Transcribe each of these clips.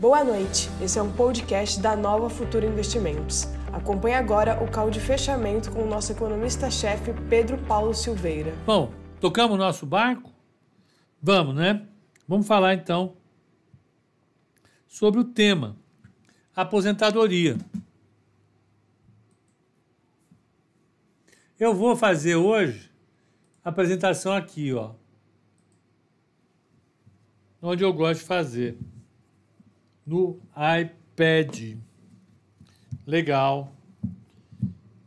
Boa noite, esse é um podcast da Nova Futura Investimentos. Acompanhe agora o call de fechamento com o nosso economista-chefe Pedro Paulo Silveira. Bom, tocamos o nosso barco? Vamos, né? Vamos falar então sobre o tema aposentadoria. Eu vou fazer hoje a apresentação aqui, ó. Onde eu gosto de fazer. No iPad. Legal.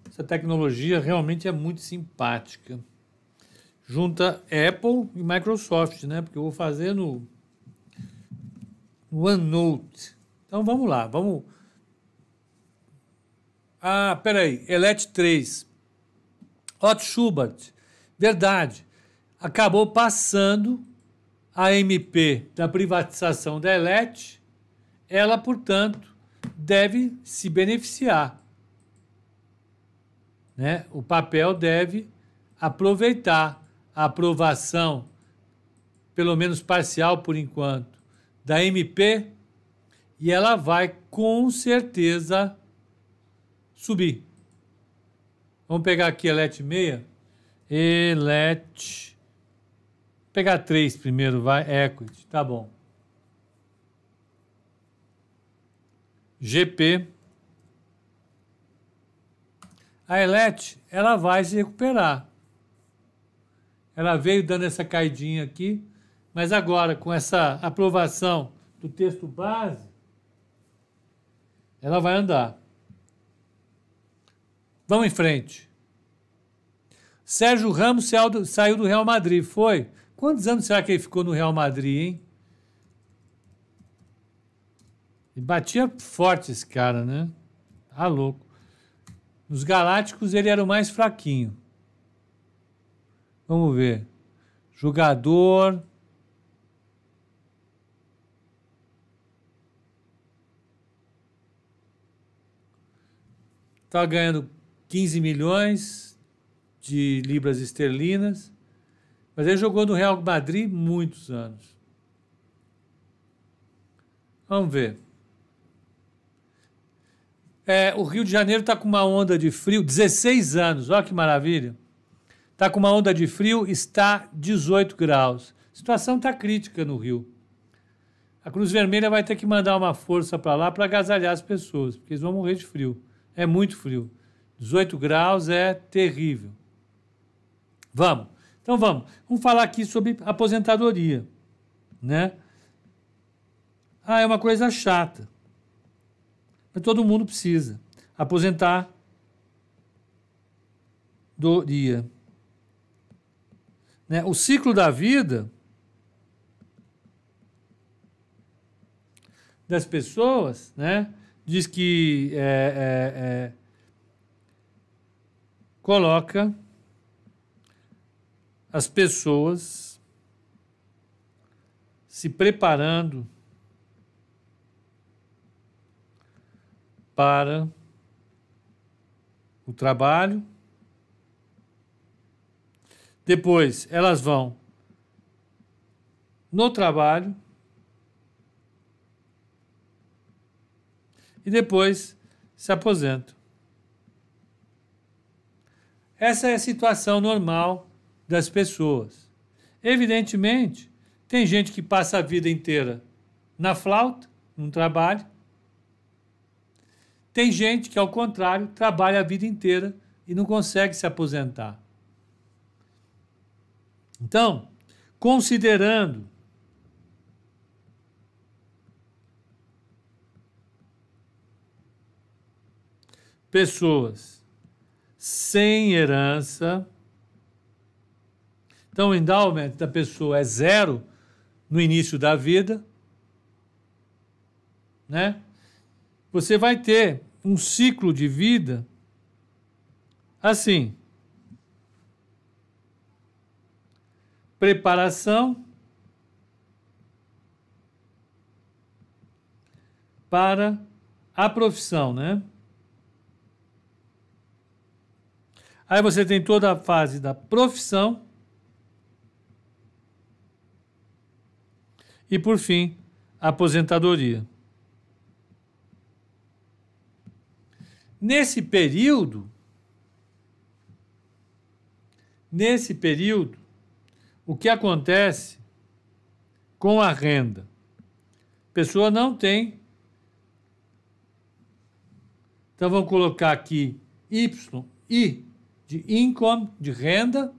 Essa tecnologia realmente é muito simpática. Junta Apple e Microsoft, né? Porque eu vou fazer no, no OneNote. Então vamos lá, vamos. Ah, peraí, Elite 3. Otto Schubert, verdade, acabou passando a MP da privatização da Elite, ela, portanto, deve se beneficiar. Né? O papel deve aproveitar a aprovação, pelo menos parcial por enquanto, da MP e ela vai com certeza subir. Vamos pegar aqui Elet 6. Elet. Pegar 3 primeiro, vai. Equity, tá bom. GP. A Elet, ela vai se recuperar. Ela veio dando essa caidinha aqui, mas agora com essa aprovação do texto base, ela vai andar. Vamos em frente. Sérgio Ramos saiu do Real Madrid, foi? Quantos anos será que ele ficou no Real Madrid, hein? E batia forte esse cara, né? Tá louco. Nos Galácticos ele era o mais fraquinho. Vamos ver. Jogador. Tá ganhando 15 milhões de libras esterlinas, mas ele jogou no Real Madrid muitos anos. Vamos ver. É, o Rio de Janeiro está com uma onda de frio, 16 anos, olha que maravilha. Está com uma onda de frio, está 18 graus. A situação está crítica no Rio. A Cruz Vermelha vai ter que mandar uma força para lá para agasalhar as pessoas, porque eles vão morrer de frio. É muito frio. 18 graus é terrível. Vamos. Então vamos. Vamos falar aqui sobre aposentadoria, né? Ah, é uma coisa chata. Mas todo mundo precisa aposentar do dia. Né? O ciclo da vida das pessoas, né? Diz que é, é, é, coloca as pessoas se preparando para o trabalho. Depois elas vão no trabalho e depois se aposentam. Essa é a situação normal das pessoas. Evidentemente, tem gente que passa a vida inteira na flauta, num trabalho. Tem gente que, ao contrário, trabalha a vida inteira e não consegue se aposentar. Então, considerando pessoas sem herança. Então, o endowment da pessoa é zero no início da vida, né? Você vai ter um ciclo de vida assim: preparação para a profissão, né? Aí você tem toda a fase da profissão. E por fim, aposentadoria. Nesse período, nesse período, o que acontece com a renda? A pessoa não tem. Então vamos colocar aqui Y, I de income, de renda,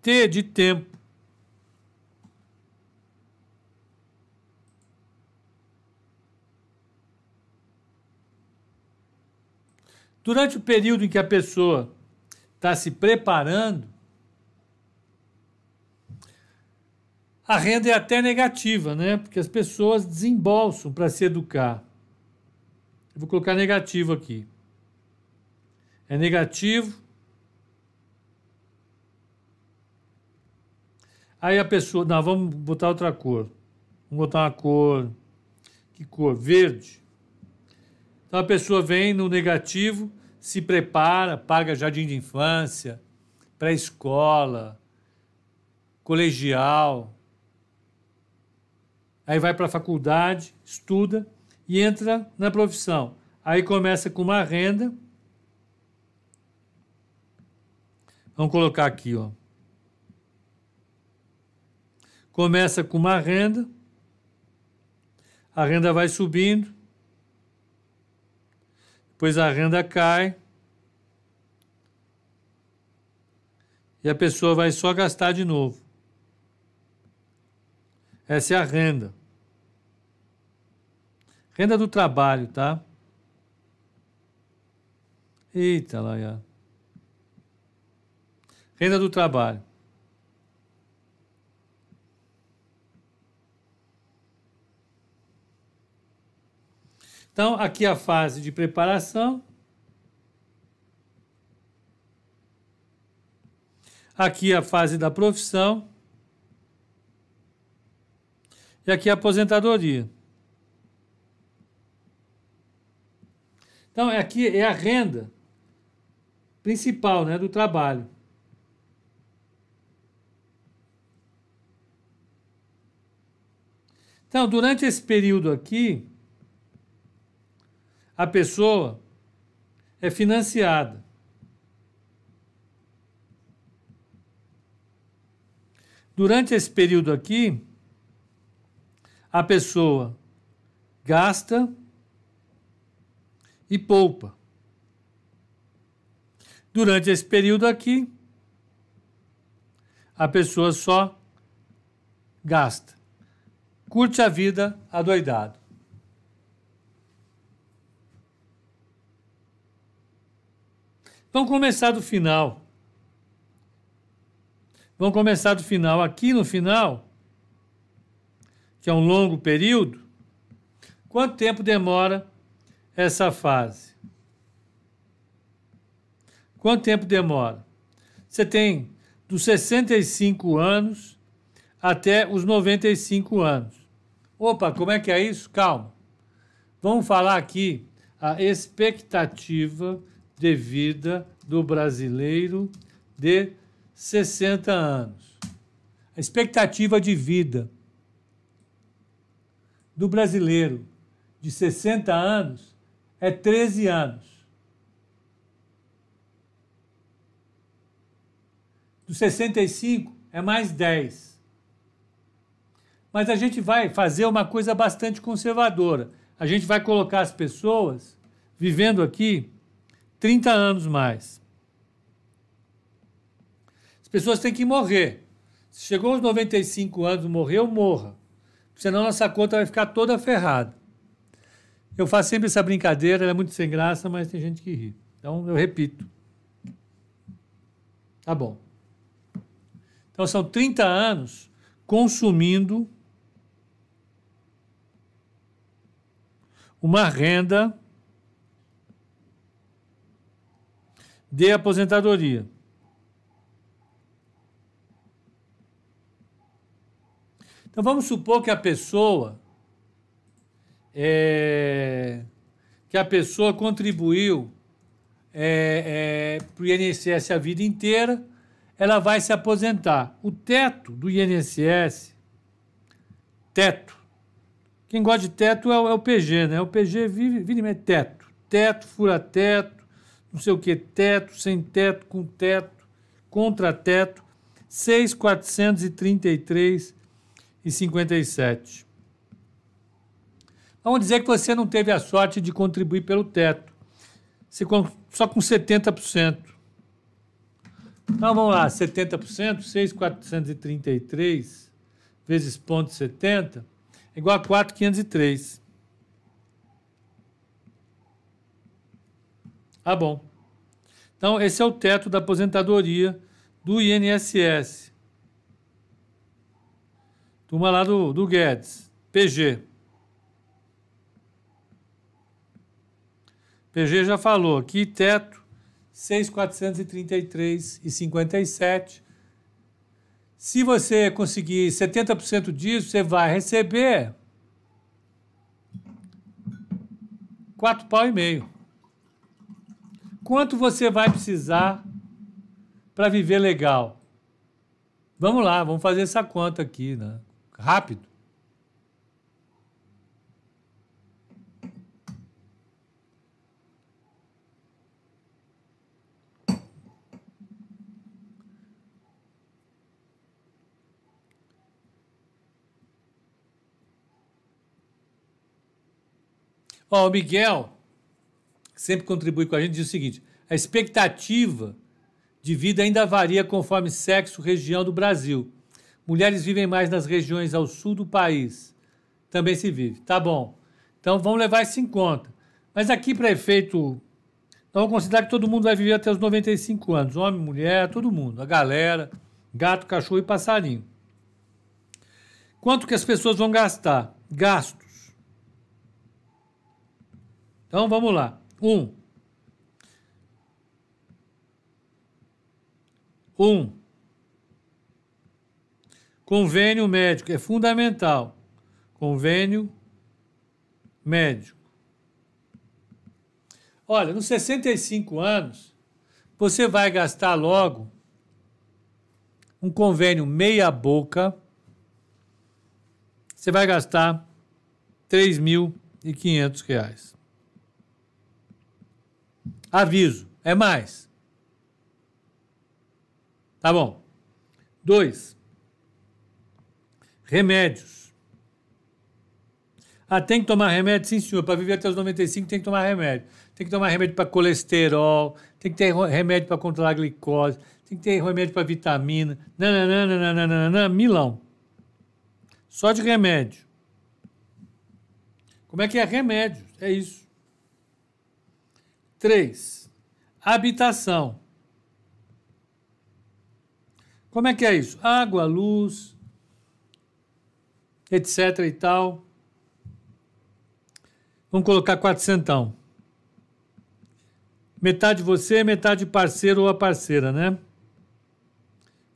T de tempo. Durante o período em que a pessoa está se preparando, a renda é até negativa, né? Porque as pessoas desembolsam para se educar. Eu vou colocar negativo aqui. É negativo. Aí a pessoa. Não, vamos botar outra cor. Vamos botar uma cor. Que cor? Verde. Então a pessoa vem no negativo, se prepara, paga jardim de infância, pré-escola, colegial. Aí vai para a faculdade, estuda e entra na profissão. Aí começa com uma renda. Vamos colocar aqui, ó. Começa com uma renda, a renda vai subindo, depois a renda cai, e a pessoa vai só gastar de novo. Essa é a renda. Renda do trabalho, tá? Eita, já. Renda do trabalho. Então, aqui a fase de preparação. Aqui a fase da profissão. E aqui a aposentadoria. Então, aqui é a renda principal né, do trabalho. Então, durante esse período aqui, a pessoa é financiada. Durante esse período aqui, a pessoa gasta e poupa. Durante esse período aqui, a pessoa só gasta. Curte a vida adoidado. Vamos começar do final. Vamos começar do final. Aqui no final, que é um longo período, quanto tempo demora essa fase? Quanto tempo demora? Você tem dos 65 anos até os 95 anos. Opa, como é que é isso? Calma. Vamos falar aqui a expectativa de vida do brasileiro de 60 anos. A expectativa de vida do brasileiro de 60 anos é 13 anos. Dos 65 é mais 10. Mas a gente vai fazer uma coisa bastante conservadora. A gente vai colocar as pessoas vivendo aqui 30 anos mais. As pessoas têm que morrer. Se chegou aos 95 anos, morreu, morra. Senão nossa conta vai ficar toda ferrada. Eu faço sempre essa brincadeira, ela é muito sem graça, mas tem gente que ri. Então eu repito. Tá bom. Então são 30 anos consumindo uma renda de aposentadoria. Então vamos supor que a pessoa é, que a pessoa contribuiu é, é, para o INSS a vida inteira, ela vai se aposentar. O teto do INSS, teto, Quem gosta de teto é o, é o PG, né? O PG vive, vive teto. Teto, fura teto, não sei o que, teto, sem teto, com teto, contra teto, 6,433 e 57. Vamos dizer que você não teve a sorte de contribuir pelo teto. Só com 70%. Então vamos lá, 70%, 6,433 vezes ponto 70 é igual a 4,503. Ah, bom. Então, esse é o teto da aposentadoria do INSS. Turma lá do, do Guedes, PG. PG já falou aqui, teto 6,433,57. Se você conseguir 70% disso, você vai receber quatro pau e meio. Quanto você vai precisar para viver legal? Vamos lá, vamos fazer essa conta aqui, né? Rápido. Ó, o Miguel sempre contribui com a gente diz o seguinte: a expectativa de vida ainda varia conforme sexo, região do Brasil. Mulheres vivem mais nas regiões ao sul do país. Também se vive. Tá bom. Então vamos levar isso em conta. Mas aqui, para efeito. Vamos considerar que todo mundo vai viver até os 95 anos. Homem, mulher, todo mundo. A galera, gato, cachorro e passarinho. Quanto que as pessoas vão gastar? Gasto então vamos lá. Um. Um. Convênio médico é fundamental. Convênio médico. Olha, nos 65 anos, você vai gastar logo um convênio meia boca. Você vai gastar R$ 3.500. Aviso, é mais. Tá bom. Dois. Remédios. Ah, tem que tomar remédio? Sim, senhor. Para viver até os 95 tem que tomar remédio. Tem que tomar remédio para colesterol, tem que ter remédio para controlar a glicose, tem que ter remédio para vitamina. Nananana, milão. Só de remédio. Como é que é remédio? É isso. 3. Habitação. Como é que é isso? Água, luz, etc e tal. Vamos colocar quatrocentão. Metade você, metade parceiro ou a parceira, né?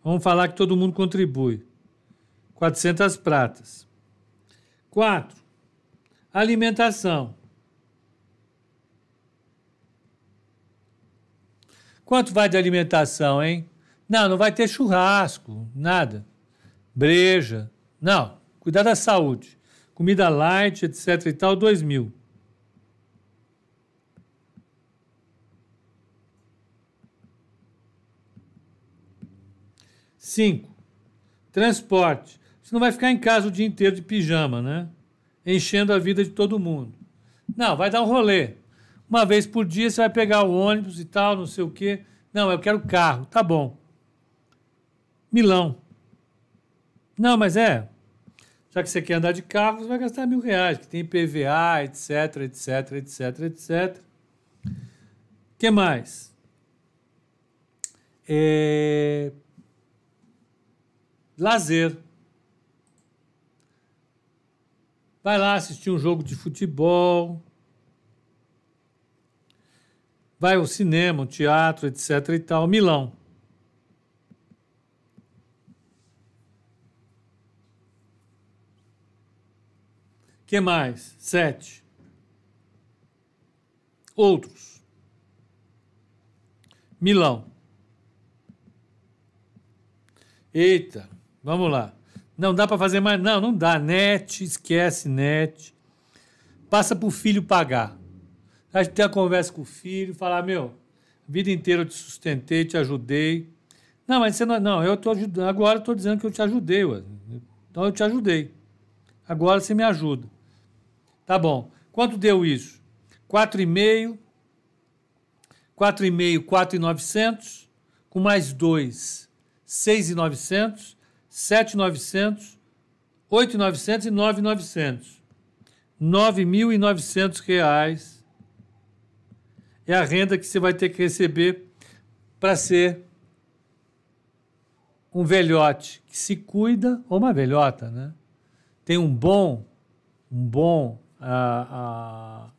Vamos falar que todo mundo contribui. 400 pratas. 4. Alimentação. Quanto vai de alimentação, hein? Não, não vai ter churrasco, nada. Breja. Não, cuidar da saúde. Comida light, etc e tal, dois mil. Cinco. Transporte. Você não vai ficar em casa o dia inteiro de pijama, né? Enchendo a vida de todo mundo. Não, vai dar um rolê. Uma vez por dia você vai pegar o ônibus e tal, não sei o quê. Não, eu quero carro. Tá bom. Milão. Não, mas é. Já que você quer andar de carro, você vai gastar mil reais, que tem PVA, etc, etc, etc, etc. O que mais? É... Lazer. Vai lá assistir um jogo de futebol, vai ao cinema, teatro, etc. e tal. Milão. que mais? Sete. Outros. Milão. Eita, vamos lá. Não dá para fazer mais. Não, não dá. Net, esquece net. Passa para o filho pagar. Tem a conversa com o filho, falar: meu, a vida inteira eu te sustentei, te ajudei. Não, mas você não. Não, eu estou ajudando. Agora estou dizendo que eu te ajudei. Ué. Então eu te ajudei. Agora você me ajuda. Tá bom. Quanto deu isso? 4,5. 4,5, 4,900. Com mais 2, 6,900. 7,900, 8,900 e 9,900. R$ 9.900 é a renda que você vai ter que receber para ser um velhote que se cuida, ou uma velhota, né? Tem um bom, um bom ah, ah,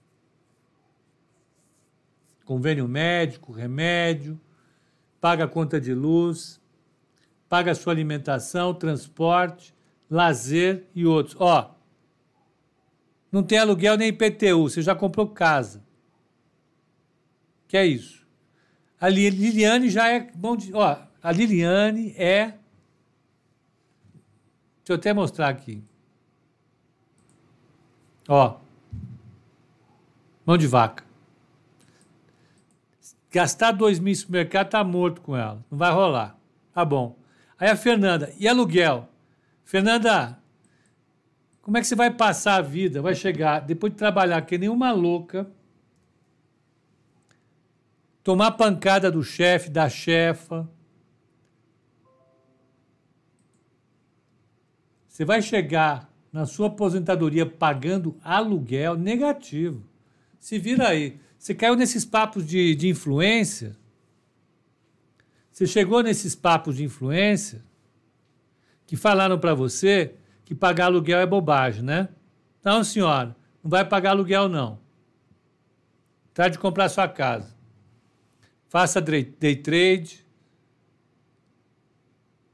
convênio médico, remédio, paga a conta de luz, paga a sua alimentação, transporte, lazer e outros. Ó, não tem aluguel nem IPTU, você já comprou casa. Que é isso. A Liliane já é bom de, ó, a Liliane é Deixa eu até mostrar aqui. Ó. Mão de vaca. Gastar dois mil no supermercado tá morto com ela. Não vai rolar. Tá bom. Aí a Fernanda, e aluguel? Fernanda, como é que você vai passar a vida? Vai chegar, depois de trabalhar que nem uma louca, tomar pancada do chefe, da chefa. Você vai chegar na sua aposentadoria pagando aluguel negativo. Se vira aí. Você caiu nesses papos de, de influência você chegou nesses papos de influência que falaram para você que pagar aluguel é bobagem, né? Não, senhora, não vai pagar aluguel, não. Trate de comprar sua casa. Faça day trade.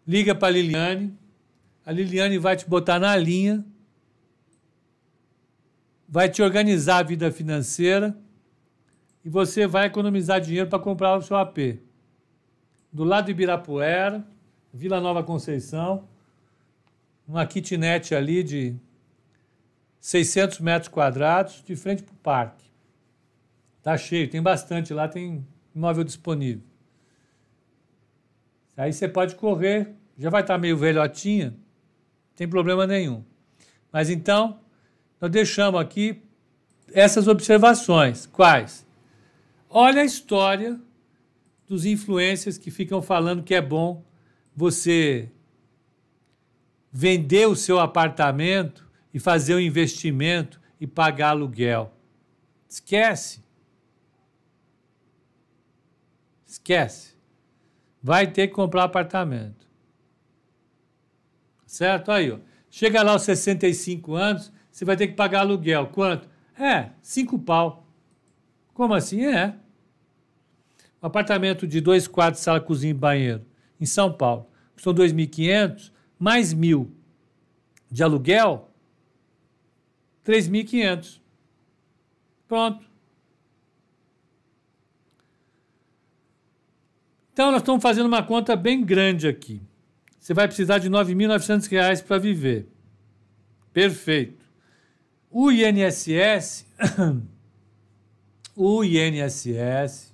Liga para a Liliane. A Liliane vai te botar na linha. Vai te organizar a vida financeira. E você vai economizar dinheiro para comprar o seu AP do lado de Ibirapuera, Vila Nova Conceição, uma kitnet ali de 600 metros quadrados, de frente para o parque. Tá cheio, tem bastante lá, tem imóvel disponível. Aí você pode correr, já vai estar meio velhotinha, não tem problema nenhum. Mas então, nós deixamos aqui essas observações. Quais? Olha a história dos influencers que ficam falando que é bom você vender o seu apartamento e fazer um investimento e pagar aluguel. Esquece. Esquece. Vai ter que comprar apartamento. Certo? Aí, ó. Chega lá aos 65 anos, você vai ter que pagar aluguel. Quanto? É, cinco pau. Como assim? É. Um apartamento de dois quartos, sala, cozinha e banheiro em São Paulo custou 2.500, mais mil de aluguel, 3.500. Pronto. Então, nós estamos fazendo uma conta bem grande aqui. Você vai precisar de R$ 9.900 para viver. Perfeito. O INSS, o INSS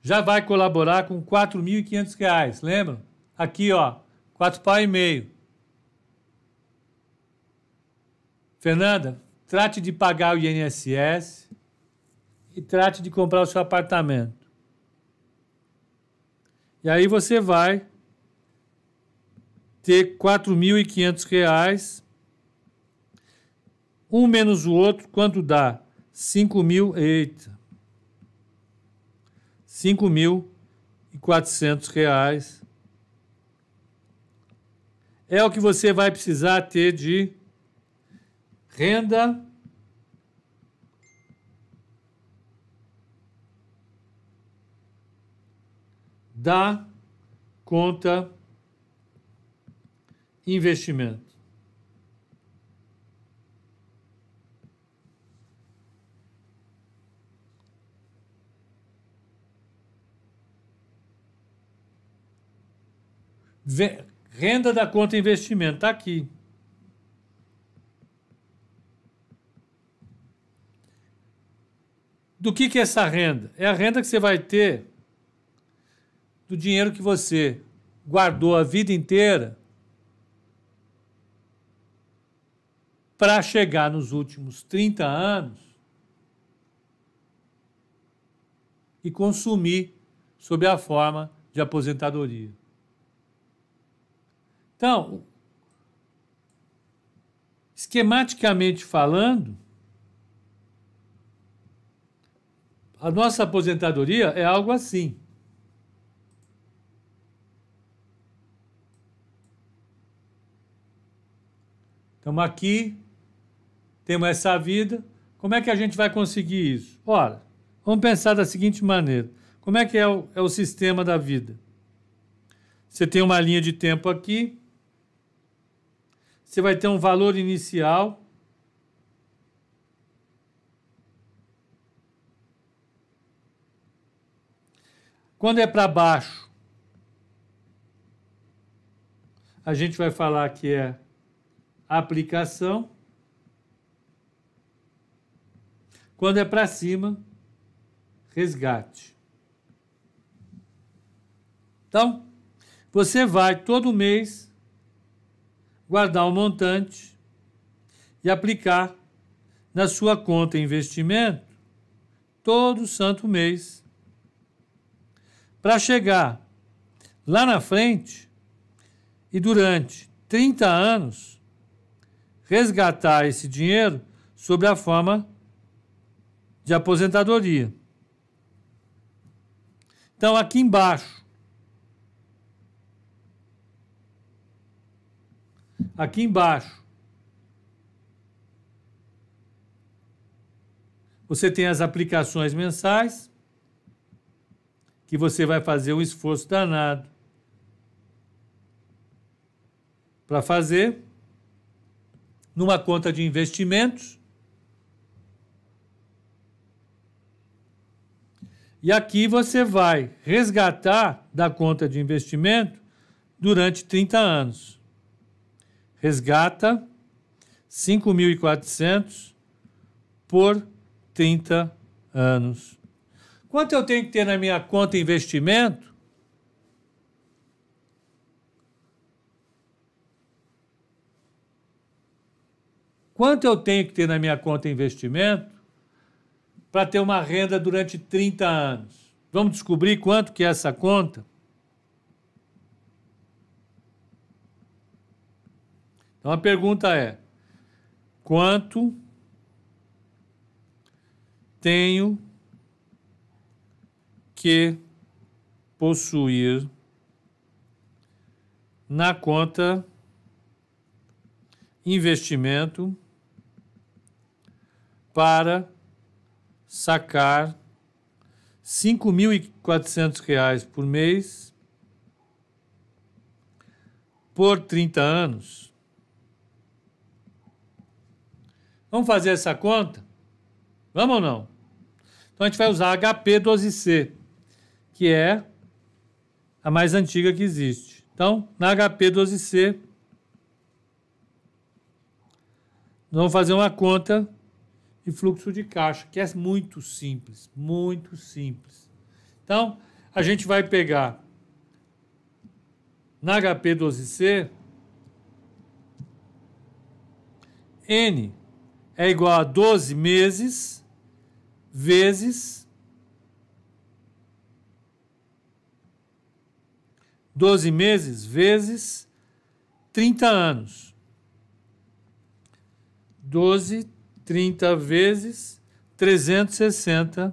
já vai colaborar com R$ 4.500, lembram? Aqui, ó, quatro pau e meio. Fernanda, trate de pagar o INSS e trate de comprar o seu apartamento. E aí você vai ter R$ 4.500. Um menos o outro, quanto dá? 5 mil. Eita. R$ reais é o que você vai precisar ter de renda da conta investimento. Renda da conta investimento, está aqui. Do que, que é essa renda? É a renda que você vai ter do dinheiro que você guardou a vida inteira para chegar nos últimos 30 anos e consumir sob a forma de aposentadoria. Então, esquematicamente falando, a nossa aposentadoria é algo assim. Estamos aqui, temos essa vida. Como é que a gente vai conseguir isso? Ora, vamos pensar da seguinte maneira: como é que é o, é o sistema da vida? Você tem uma linha de tempo aqui, você vai ter um valor inicial. Quando é para baixo, a gente vai falar que é aplicação. Quando é para cima, resgate. Então, você vai todo mês guardar o um montante e aplicar na sua conta investimento todo santo mês. Para chegar lá na frente e durante 30 anos resgatar esse dinheiro sob a forma de aposentadoria. Então, aqui embaixo, aqui embaixo. Você tem as aplicações mensais, que você vai fazer um esforço danado para fazer, numa conta de investimentos. E aqui você vai resgatar da conta de investimento durante 30 anos resgata 5.400 por 30 anos. Quanto eu tenho que ter na minha conta investimento? Quanto eu tenho que ter na minha conta investimento para ter uma renda durante 30 anos? Vamos descobrir quanto que é essa conta? Então a pergunta é: quanto tenho que possuir na conta investimento para sacar R$ 5.400 por mês por 30 anos? Vamos fazer essa conta? Vamos ou não? Então a gente vai usar HP12C, que é a mais antiga que existe. Então, na HP12C, nós vamos fazer uma conta de fluxo de caixa, que é muito simples, muito simples. Então, a gente vai pegar na HP12C N é igual a 12 meses vezes 12 meses vezes 30 anos. 12, 30 vezes 360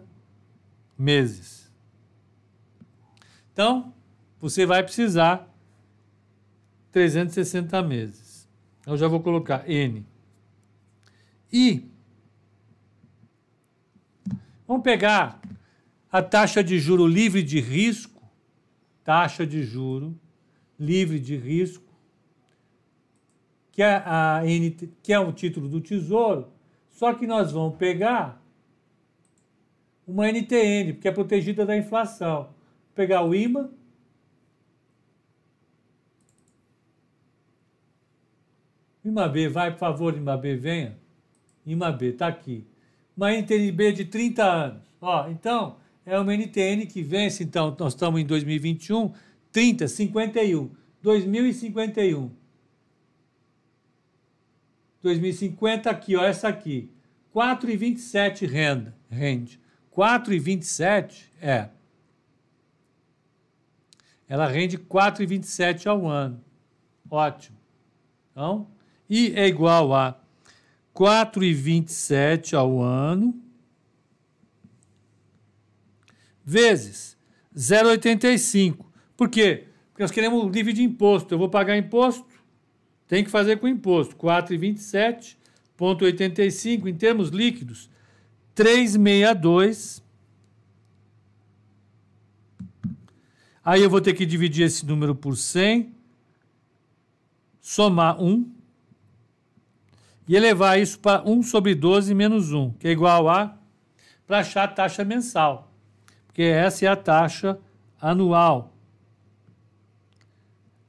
meses. Então, você vai precisar 360 meses. Eu já vou colocar N e vamos pegar a taxa de juro livre de risco, taxa de juro livre de risco, que é, a NT, que é título do Tesouro, só que nós vamos pegar uma NTN, porque é protegida da inflação. Vou pegar o Ima Ima B vai, por favor, Ima B venha. Ima B está aqui. Uma NTNB de 30 anos. Ó, então, é uma NTN que vence, então, nós estamos em 2021, 30, 51. 2051. 2050 aqui, ó, essa aqui. 4,27 renda, rende. 4,27 é. Ela rende 4,27 ao ano. Ótimo. Então, I é igual a 4,27 ao ano vezes 0,85. Por quê? Porque nós queremos livre de imposto. Eu vou pagar imposto, tem que fazer com imposto. 4,27,85 em termos líquidos, 362. Aí eu vou ter que dividir esse número por 100, somar 1 e elevar isso para 1 sobre 12 menos 1, que é igual a, para achar a taxa mensal, porque essa é a taxa anual.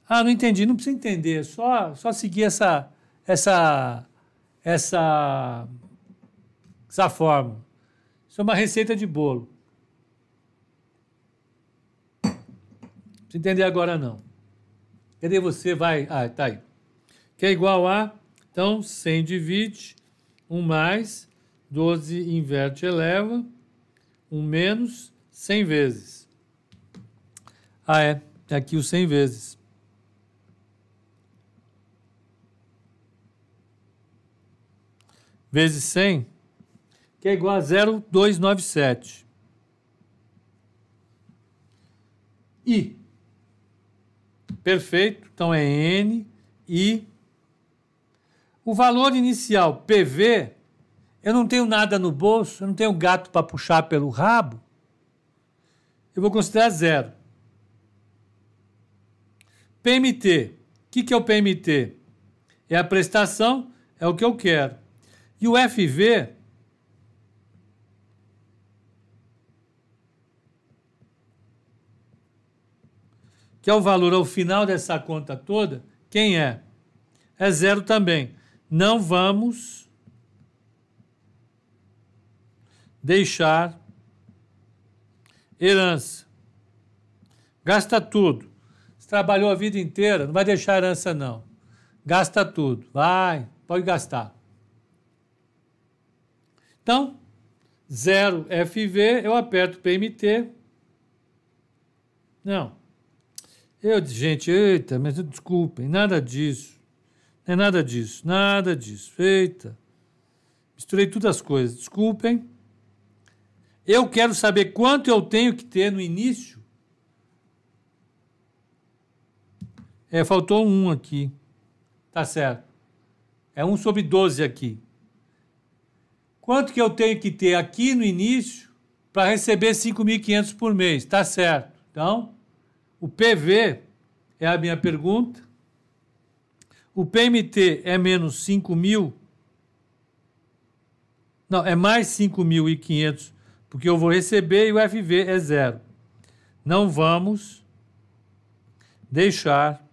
Ah, não entendi, não precisa entender, só, só seguir essa, essa, essa, essa fórmula. Isso é uma receita de bolo. Não precisa entender agora não. Cadê você? Vai. Ah, tá aí. Que é igual a, então, 100 divide, 1 mais, 12 inverte eleva, 1 menos, 100 vezes. Ah, é. É aqui o 100 vezes. vezes 100, que é igual a 0,297. I. Perfeito. Então é N, I. O valor inicial, PV, eu não tenho nada no bolso, eu não tenho gato para puxar pelo rabo, eu vou considerar zero. PMT. O que, que é o PMT? É a prestação, é o que eu quero. E o FV que é o valor ao final dessa conta toda, quem é? É zero também. Não vamos deixar herança. Gasta tudo. Você trabalhou a vida inteira, não vai deixar herança não. Gasta tudo. Vai, pode gastar. Então, 0 FV, eu aperto PMT. Não. Eu disse, gente, eita, mas desculpem, nada disso. Não é nada disso, nada disso. Eita. Misturei todas as coisas. Desculpem. Eu quero saber quanto eu tenho que ter no início. É, faltou um aqui. Tá certo. É um sobre 12 aqui. Quanto que eu tenho que ter aqui no início para receber 5.500 por mês? Tá certo. Então, o PV é a minha pergunta. O PMT é menos 5.000. Não, é mais 5.500, porque eu vou receber e o FV é zero. Não vamos deixar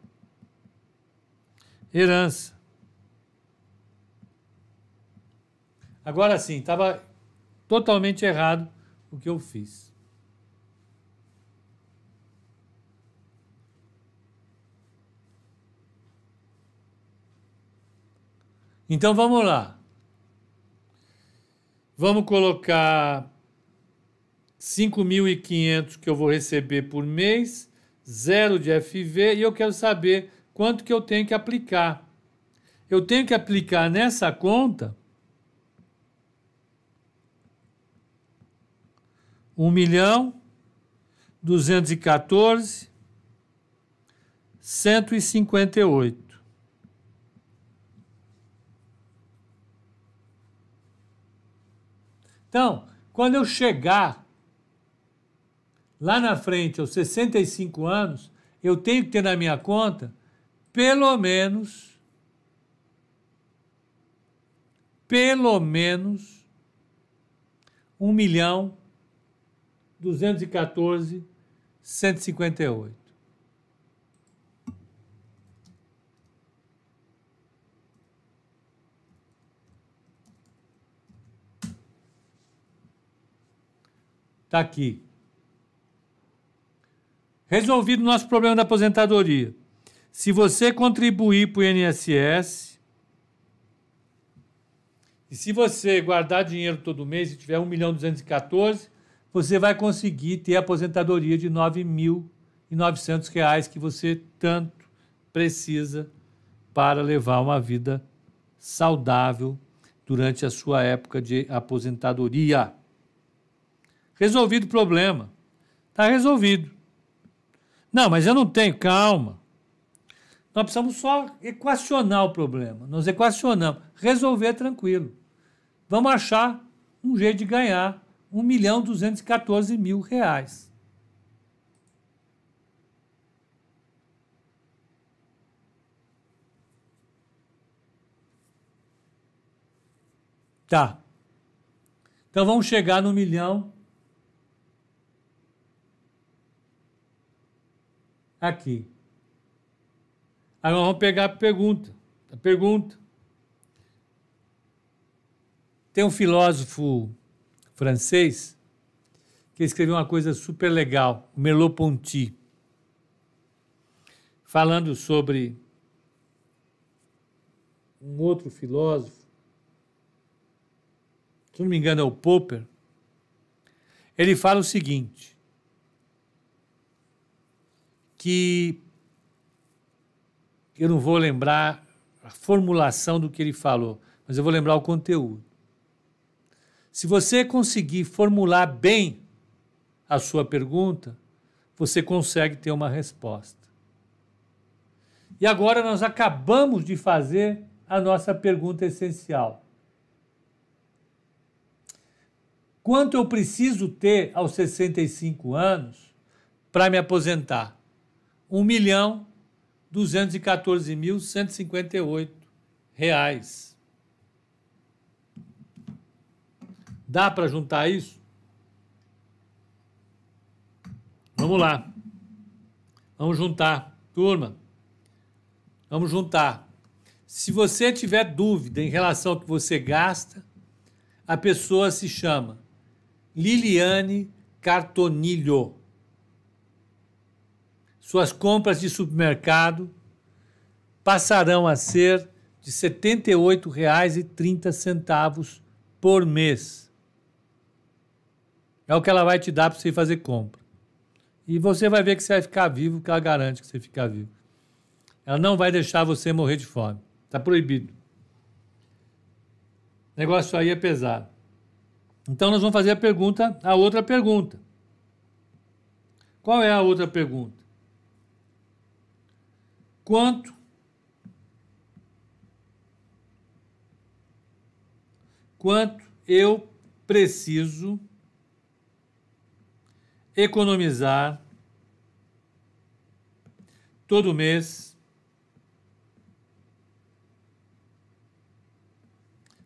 herança. Agora sim, estava totalmente errado o que eu fiz. Então vamos lá. Vamos colocar 5.500 que eu vou receber por mês, zero de FV, e eu quero saber quanto que eu tenho que aplicar. Eu tenho que aplicar nessa conta um milhão duzentos e quatorze cento e cinquenta e oito. Então, quando eu chegar lá na frente, aos 65 anos, eu tenho que ter na minha conta pelo menos pelo menos 1 milhão 214 158. Está aqui. Resolvido o nosso problema da aposentadoria. Se você contribuir para o INSS, e se você guardar dinheiro todo mês e tiver 1 milhão 214, você vai conseguir ter a aposentadoria de R$ 9.900 que você tanto precisa para levar uma vida saudável durante a sua época de aposentadoria. Resolvido o problema. Está resolvido. Não, mas eu não tenho, calma. Nós precisamos só equacionar o problema. Nós equacionamos. Resolver tranquilo. Vamos achar um jeito de ganhar 1 milhão 214 mil reais. Tá. Então vamos chegar no milhão. Aqui. Agora vamos pegar a pergunta. A pergunta. Tem um filósofo francês que escreveu uma coisa super legal, Merleau-Ponty, falando sobre um outro filósofo, se não me engano é o Popper, ele fala o seguinte, que eu não vou lembrar a formulação do que ele falou, mas eu vou lembrar o conteúdo. Se você conseguir formular bem a sua pergunta, você consegue ter uma resposta. E agora nós acabamos de fazer a nossa pergunta essencial. Quanto eu preciso ter aos 65 anos para me aposentar? 1 milhão 214.158 reais. Dá para juntar isso? Vamos lá. Vamos juntar. Turma, vamos juntar. Se você tiver dúvida em relação ao que você gasta, a pessoa se chama Liliane Cartonilho. Suas compras de supermercado passarão a ser de R$ 78,30 por mês. É o que ela vai te dar para você fazer compra. E você vai ver que você vai ficar vivo, que ela garante que você fica vivo. Ela não vai deixar você morrer de fome. Está proibido. O negócio aí é pesado. Então nós vamos fazer a pergunta, a outra pergunta. Qual é a outra pergunta? Quanto quanto eu preciso economizar todo mês.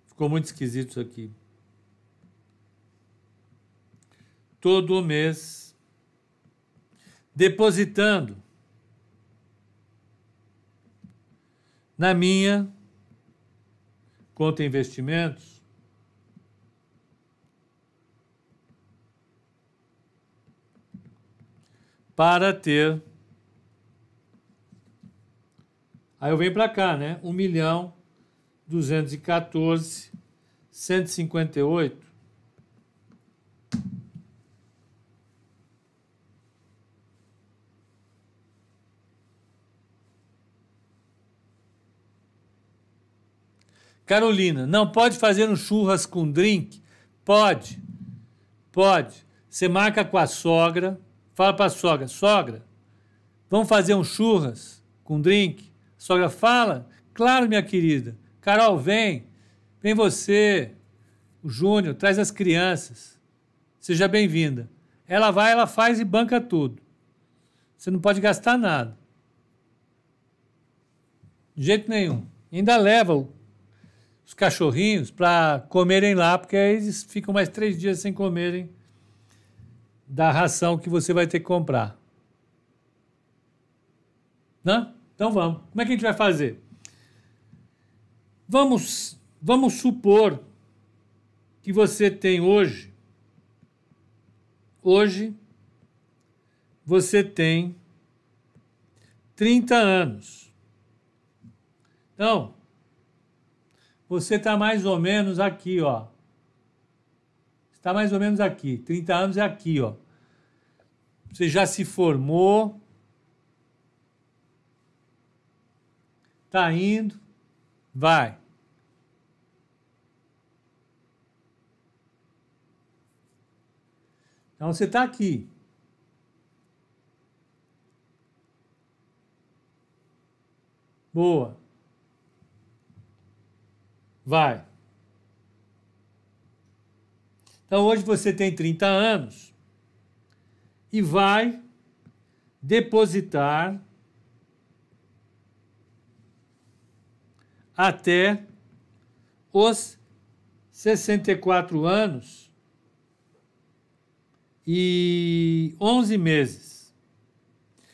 Ficou muito esquisito isso aqui. Todo mês, depositando na minha conta investimentos para ter. Aí eu venho para cá, né? 1 milhão 214 158 Carolina, não pode fazer um churras com drink? Pode, pode. Você marca com a sogra, Fala para a sogra, sogra, vamos fazer um churras com drink? A sogra fala, claro, minha querida. Carol, vem, vem você, o Júnior, traz as crianças. Seja bem-vinda. Ela vai, ela faz e banca tudo. Você não pode gastar nada. De jeito nenhum. ainda leva os cachorrinhos para comerem lá, porque aí eles ficam mais três dias sem comerem da ração que você vai ter que comprar. Né? Então vamos. Como é que a gente vai fazer? Vamos, vamos supor que você tem hoje hoje você tem 30 anos. Então, você está mais ou menos aqui, ó. Está mais ou menos aqui. 30 anos é aqui, ó. Você já se formou. Está indo. Vai. Então você está aqui. Boa. Vai. Então hoje você tem 30 anos e vai depositar até os 64 anos e 11 meses.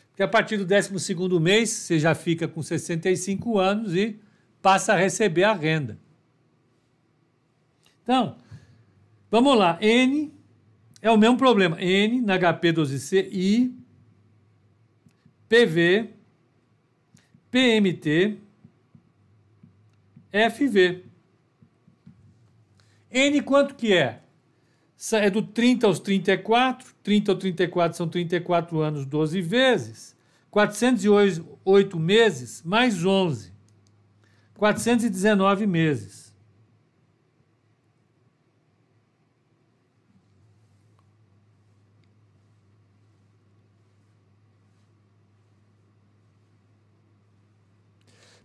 Porque a partir do 12 mês você já fica com 65 anos e passa a receber a renda. Então, vamos lá. N é o mesmo problema. N na HP12C, I, PV, PMT, FV. N quanto que é? É do 30 aos 34, 30 aos 34 são 34 anos, 12 vezes, 408 meses mais 11, 419 meses.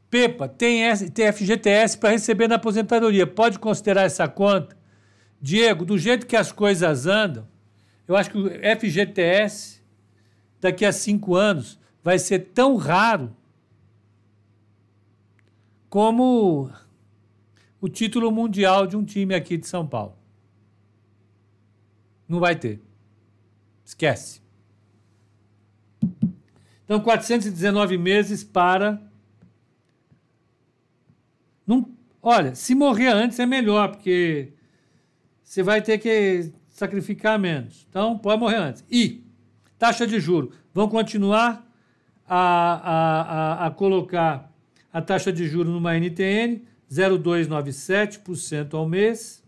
Pepa, tem, tem FGTS para receber na aposentadoria. Pode considerar essa conta? Diego, do jeito que as coisas andam, eu acho que o FGTS, daqui a cinco anos, vai ser tão raro como o título mundial de um time aqui de São Paulo. Não vai ter. Esquece. Então, 419 meses para não, olha, se morrer antes é melhor, porque você vai ter que sacrificar menos. Então, pode morrer antes. E taxa de juro. Vão continuar a, a, a, a colocar a taxa de juro numa NTN, 0,297% ao mês,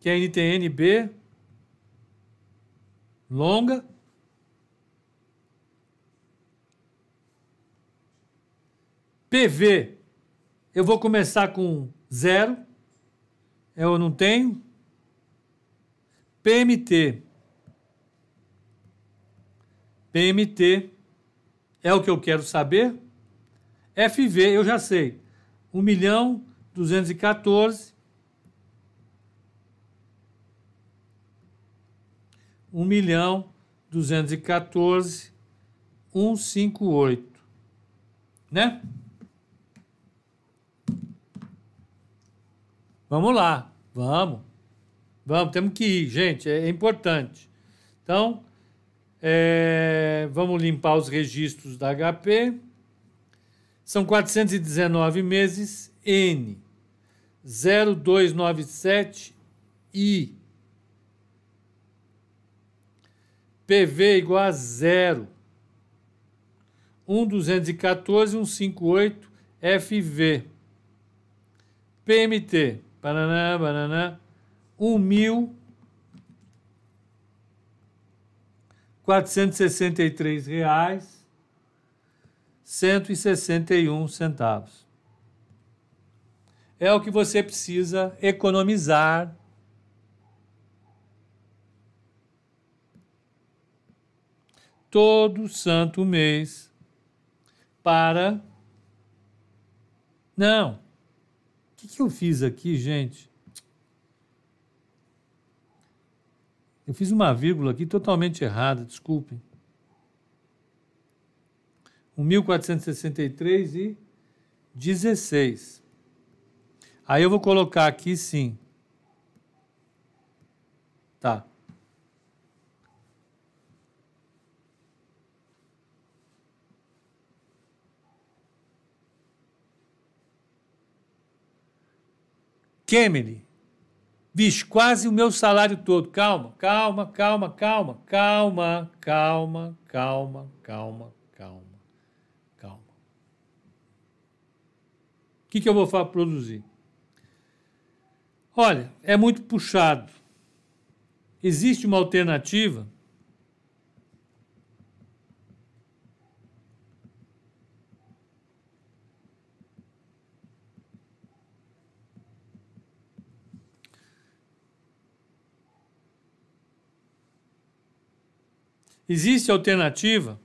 que é a NTNB longa. PV eu vou começar com zero. Eu não tenho. PMT. PMT é o que eu quero saber. FV, eu já sei. 1 milhão 214. 1 milhão 214 158. Né? Vamos lá, vamos. Vamos, temos que ir, gente, é, importante. Então, é, vamos limpar os registros da HP. São 419 meses N 0297 I. PV igual a zero. 1,214, 158 FV. PMT Sessenta e três reais cento e sessenta e um centavos. É o que você precisa economizar todo santo mês para. Não, que, que eu fiz aqui, gente? Eu fiz uma vírgula aqui totalmente errada, desculpem. 1463 e 16. Aí eu vou colocar aqui sim. Tá. Kemily, Vixe, quase o meu salário todo. Calma, calma, calma, calma, calma, calma, calma, calma, calma, calma. O que, que eu vou produzir? Olha, é muito puxado. Existe uma alternativa? Existe alternativa?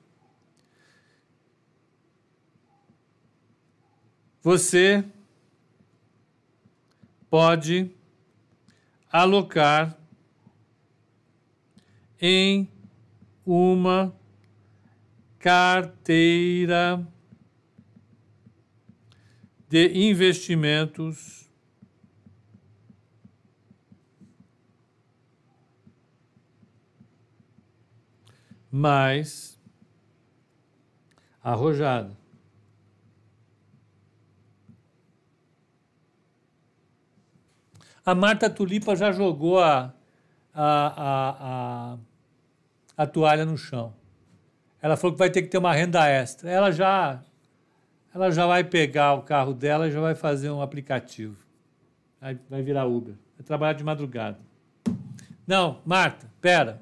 Você pode alocar em uma carteira de investimentos mais arrojada. A Marta Tulipa já jogou a, a, a, a, a toalha no chão. Ela falou que vai ter que ter uma renda extra. Ela já, ela já vai pegar o carro dela e já vai fazer um aplicativo. Vai, vai virar Uber. Vai trabalhar de madrugada. Não, Marta, pera.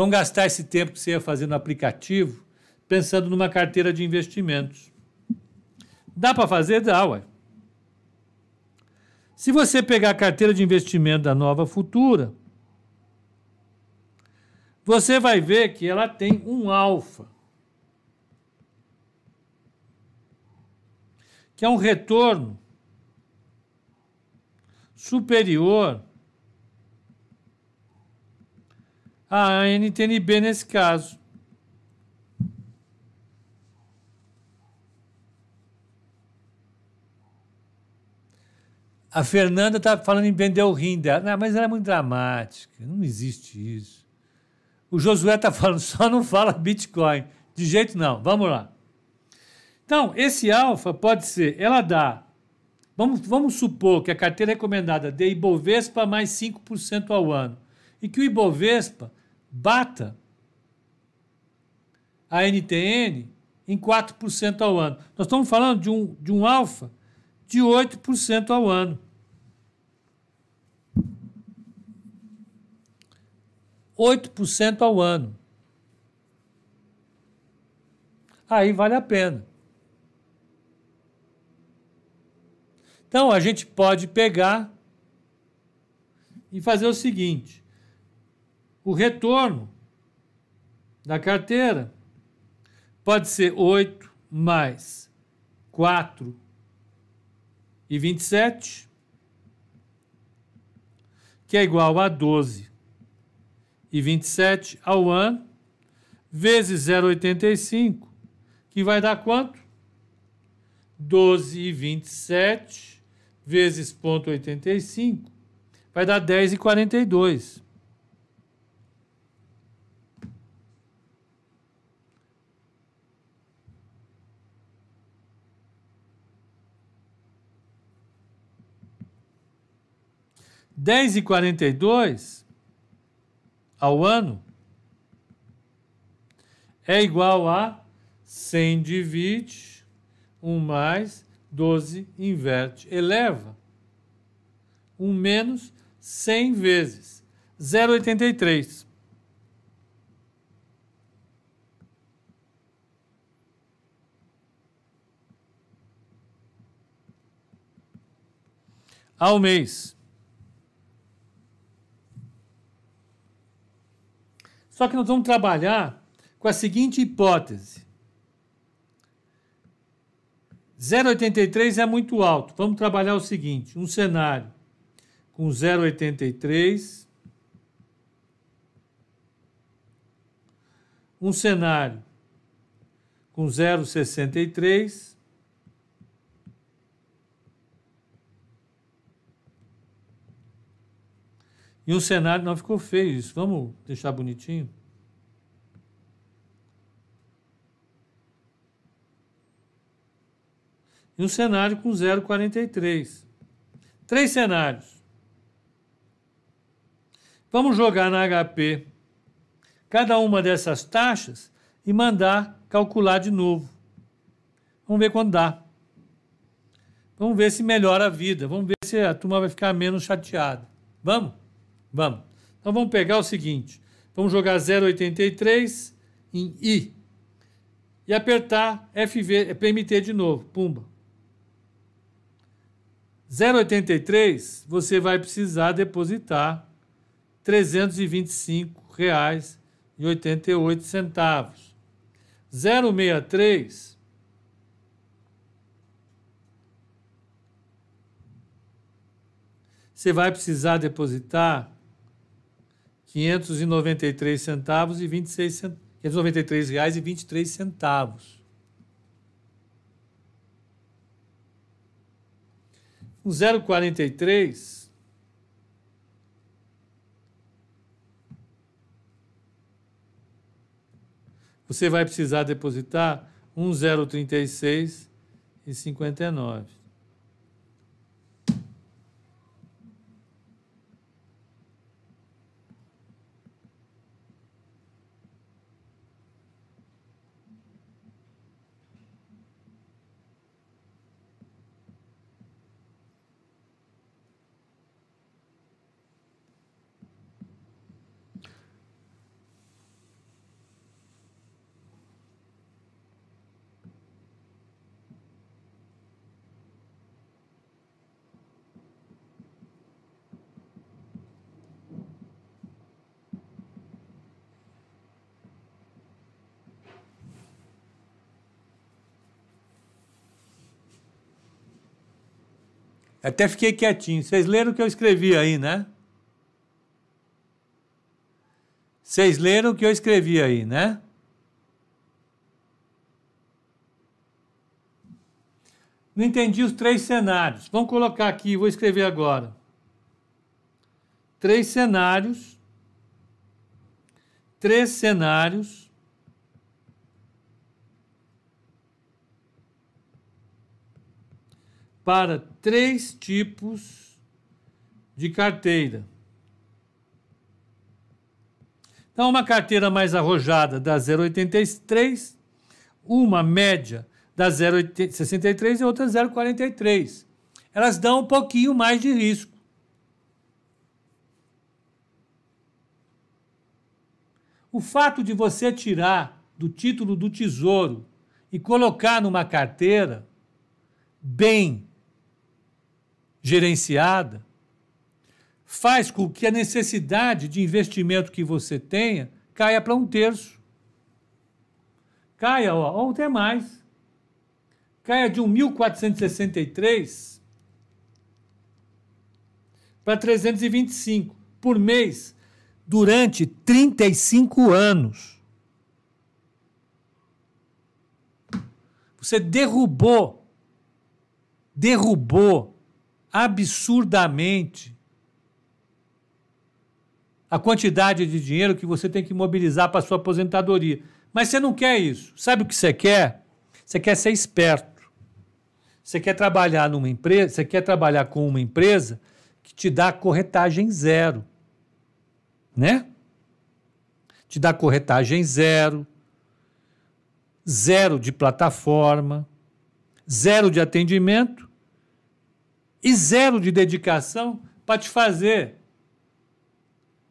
Vamos gastar esse tempo que você ia fazer no aplicativo pensando numa carteira de investimentos. Dá para fazer? Dá, ué. Se você pegar a carteira de investimento da Nova Futura, você vai ver que ela tem um alfa, que é um retorno superior à NTNB nesse caso. A Fernanda está falando em vender o rim dela. Não, mas ela é muito dramática. Não existe isso. O Josué está falando, só não fala Bitcoin. De jeito não. Vamos lá. Então, esse alfa pode ser, ela dá. Vamos, vamos supor que a carteira recomendada dê Ibovespa mais 5% ao ano. E que o Ibovespa bata a NTN em 4% ao ano. Nós estamos falando de um, de um alfa de 8% ao ano. Oito por cento ao ano. Aí vale a pena. Então a gente pode pegar e fazer o seguinte: o retorno da carteira pode ser 8 mais 4 e 27, que é igual a 12 e 27 ao ano, vezes 0,85, que vai dar quanto? 12 e 27 vezes 0,85 vai dar 10 e 42. 10,42 ao ano é igual a 100 divide 1 mais 12 inverte, eleva 1 menos 100 vezes 0,83. Ao mês. Só que nós vamos trabalhar com a seguinte hipótese. 0,83 é muito alto. Vamos trabalhar o seguinte: um cenário com 0,83, um cenário com 0,63 E um cenário, não ficou feio isso. Vamos deixar bonitinho? E um cenário com 0,43. Três cenários. Vamos jogar na HP cada uma dessas taxas e mandar calcular de novo. Vamos ver quando dá. Vamos ver se melhora a vida. Vamos ver se a turma vai ficar menos chateada. Vamos? Vamos. Então vamos pegar o seguinte: vamos jogar 0,83 em I e apertar FV, PMT de novo. Pumba. 0,83 você vai precisar depositar R$ 325,88. 063 você vai precisar depositar 593 centavos e 26 centavos. 593 reais e 23 centavos. Um 0,43 você vai precisar depositar um 0,36 e 59. Até fiquei quietinho. Vocês leram o que eu escrevi aí, né? Vocês leram o que eu escrevi aí, né? Não entendi os três cenários. Vamos colocar aqui, vou escrever agora. Três cenários. Três cenários para três tipos de carteira. Então, uma carteira mais arrojada da 0,83, uma média da 0,63 e outra 0,43. Elas dão um pouquinho mais de risco. O fato de você tirar do título do tesouro e colocar numa carteira bem gerenciada, faz com que a necessidade de investimento que você tenha caia para um terço. Caia, ó, ou até mais. Caia de 1.463 para 325 por mês durante 35 anos. Você derrubou, derrubou absurdamente a quantidade de dinheiro que você tem que mobilizar para sua aposentadoria. Mas você não quer isso. Sabe o que você quer? Você quer ser esperto. Você quer trabalhar numa empresa, você quer trabalhar com uma empresa que te dá corretagem zero. Né? Te dá corretagem zero, zero de plataforma, zero de atendimento e zero de dedicação para te fazer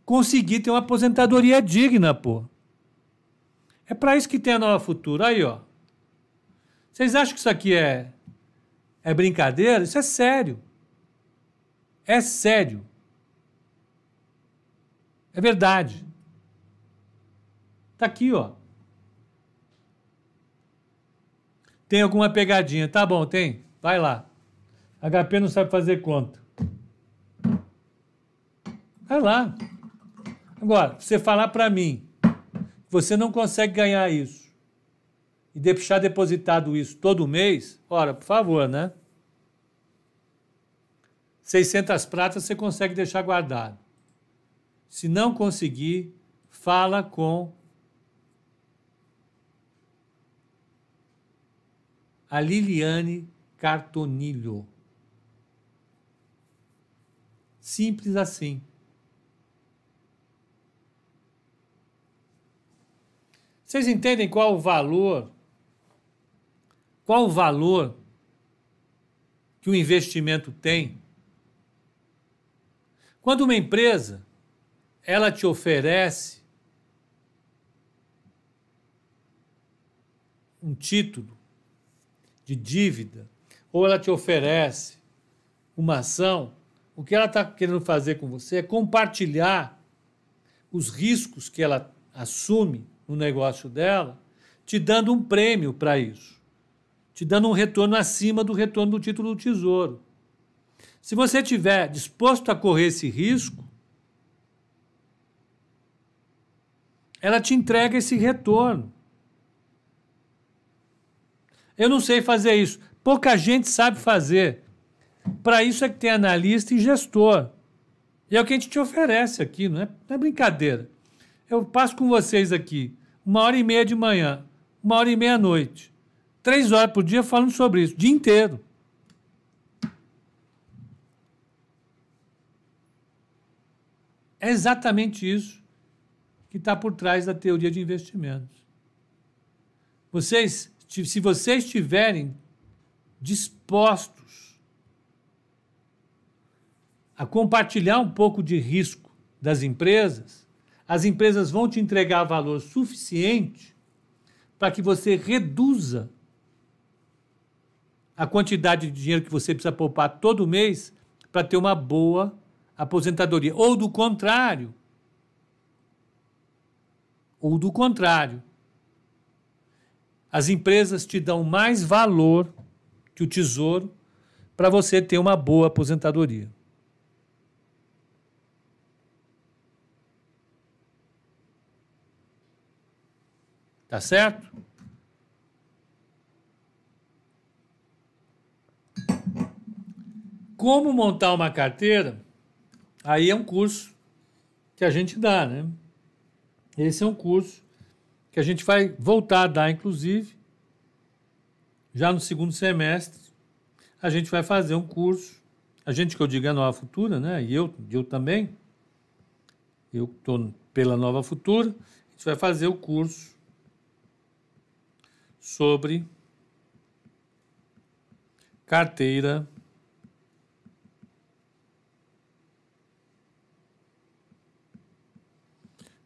conseguir ter uma aposentadoria digna, pô. É para isso que tem a Nova Futura. Aí, ó. Vocês acham que isso aqui é, é brincadeira? Isso é sério. É sério. É verdade. Tá aqui, ó. Tem alguma pegadinha? Tá bom, tem. Vai lá. HP não sabe fazer conta. Vai lá. Agora, você falar para mim que você não consegue ganhar isso e deixar depositado isso todo mês, ora, por favor, né? 600 pratas você consegue deixar guardado. Se não conseguir, fala com a Liliane Cartonilho. Simples assim. Vocês entendem qual o valor? Qual o valor que o investimento tem? Quando uma empresa ela te oferece um título de dívida ou ela te oferece uma ação, o que ela está querendo fazer com você é compartilhar os riscos que ela assume no negócio dela, te dando um prêmio para isso, te dando um retorno acima do retorno do título do tesouro. Se você estiver disposto a correr esse risco, ela te entrega esse retorno. Eu não sei fazer isso. Pouca gente sabe fazer. Para isso é que tem analista e gestor. E é o que a gente te oferece aqui, não é, não é brincadeira. Eu passo com vocês aqui uma hora e meia de manhã, uma hora e meia à noite, três horas por dia falando sobre isso, o dia inteiro. É exatamente isso que está por trás da teoria de investimentos. Vocês se vocês estiverem dispostos a compartilhar um pouco de risco das empresas, as empresas vão te entregar valor suficiente para que você reduza a quantidade de dinheiro que você precisa poupar todo mês para ter uma boa aposentadoria. Ou do contrário. Ou do contrário as empresas te dão mais valor que o tesouro para você ter uma boa aposentadoria. Tá certo? Como montar uma carteira? Aí é um curso que a gente dá, né? Esse é um curso que a gente vai voltar a dar, inclusive, já no segundo semestre, a gente vai fazer um curso, a gente que eu digo é Nova Futura, né? E eu, eu também, eu estou pela Nova Futura, a gente vai fazer o curso sobre carteira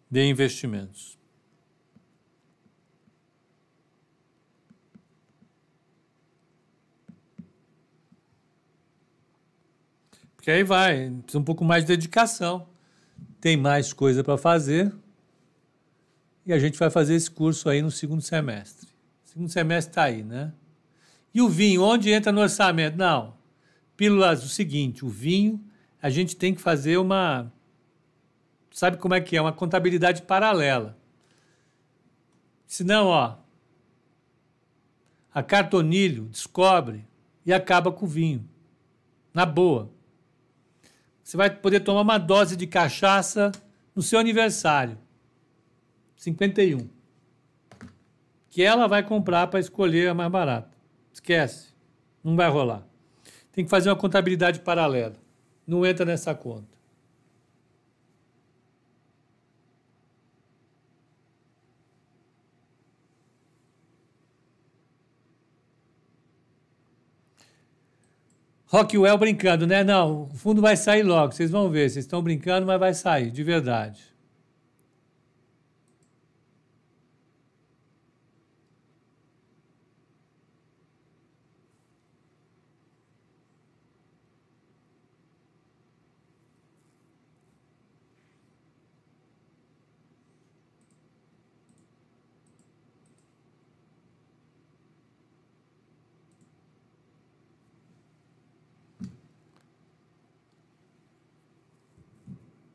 de investimentos. Porque aí vai, precisa um pouco mais de dedicação. Tem mais coisa para fazer. E a gente vai fazer esse curso aí no segundo semestre. Segundo semestre está aí, né? E o vinho, onde entra no orçamento? Não. Pílulas, o seguinte, o vinho, a gente tem que fazer uma. Sabe como é que é? Uma contabilidade paralela. Senão, ó, a cartonilho descobre e acaba com o vinho. Na boa. Você vai poder tomar uma dose de cachaça no seu aniversário. 51. Que ela vai comprar para escolher a mais barata. Esquece. Não vai rolar. Tem que fazer uma contabilidade paralela. Não entra nessa conta. Rockwell brincando, né? Não, o fundo vai sair logo, vocês vão ver. Vocês estão brincando, mas vai sair, de verdade.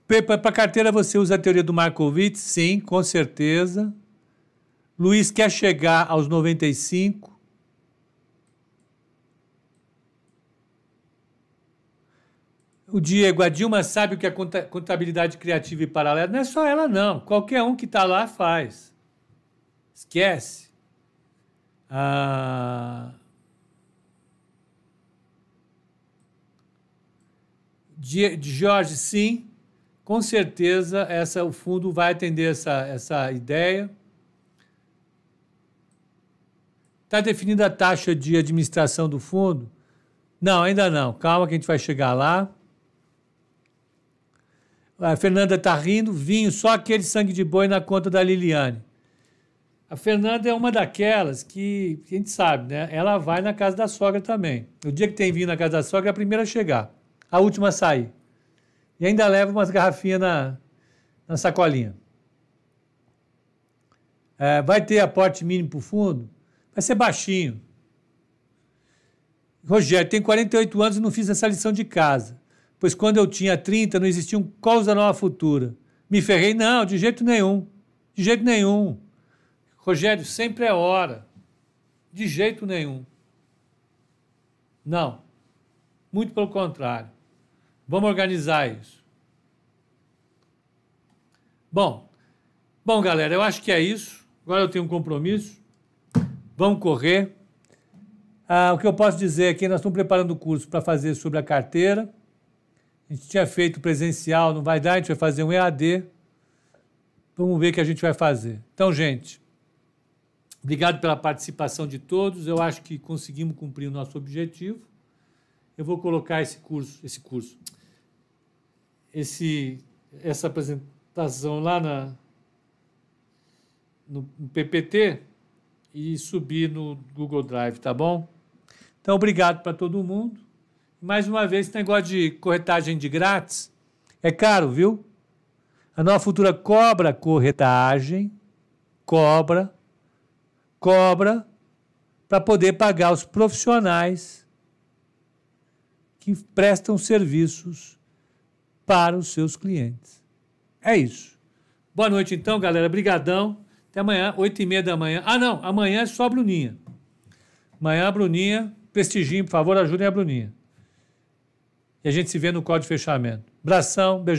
Para carteira você usa a teoria do Markowitz? Sim, com certeza. Luiz quer chegar aos 95. O Diego, a Dilma sabe o que é contabilidade criativa e paralela? Não é só ela, não. Qualquer um que está lá faz. Esquece. Ah... Jorge, sim com certeza essa, o fundo vai atender essa, essa ideia. Está definida a taxa de administração do fundo? Não, ainda não. Calma que a gente vai chegar lá. A Fernanda está rindo, vinho, só aquele sangue de boi na conta da Liliane. A Fernanda é uma daquelas que, a gente sabe, né? Ela vai na casa da sogra também. O dia que tem vinho na casa da sogra é a primeira a chegar, a última a sair. E ainda leva umas garrafinhas na, na sacolinha. É, vai ter aporte mínimo para o fundo? Vai ser baixinho. Rogério, tem 48 anos e não fiz essa lição de casa. Pois quando eu tinha 30 não existiam calls da nova futura. Me ferrei? Não, de jeito nenhum. De jeito nenhum. Rogério, sempre é hora. De jeito nenhum. Não. Muito pelo contrário. Vamos organizar isso. Bom, bom, galera, eu acho que é isso. Agora eu tenho um compromisso. Vamos correr. Ah, o que eu posso dizer aqui, nós estamos preparando o curso para fazer sobre a carteira. A gente tinha feito presencial, não vai dar, a gente vai fazer um EAD. Vamos ver o que a gente vai fazer. Então, gente, Obrigado pela participação de todos. Eu acho que conseguimos cumprir o nosso objetivo. Eu vou colocar esse curso, esse curso, esse, essa apresentação lá na, no, no PPT e subir no Google Drive, tá bom? Então, obrigado para todo mundo. Mais uma vez, esse negócio de corretagem de grátis é caro, viu? A Nova Futura cobra corretagem, cobra cobra para poder pagar os profissionais que prestam serviços para os seus clientes. É isso. Boa noite, então, galera. Brigadão. Até amanhã, oito e meia da manhã. Ah, não. Amanhã é só a Bruninha. Amanhã a Bruninha. Prestigiem, por favor, ajudem a Bruninha. E a gente se vê no código de fechamento. Abração, beijo.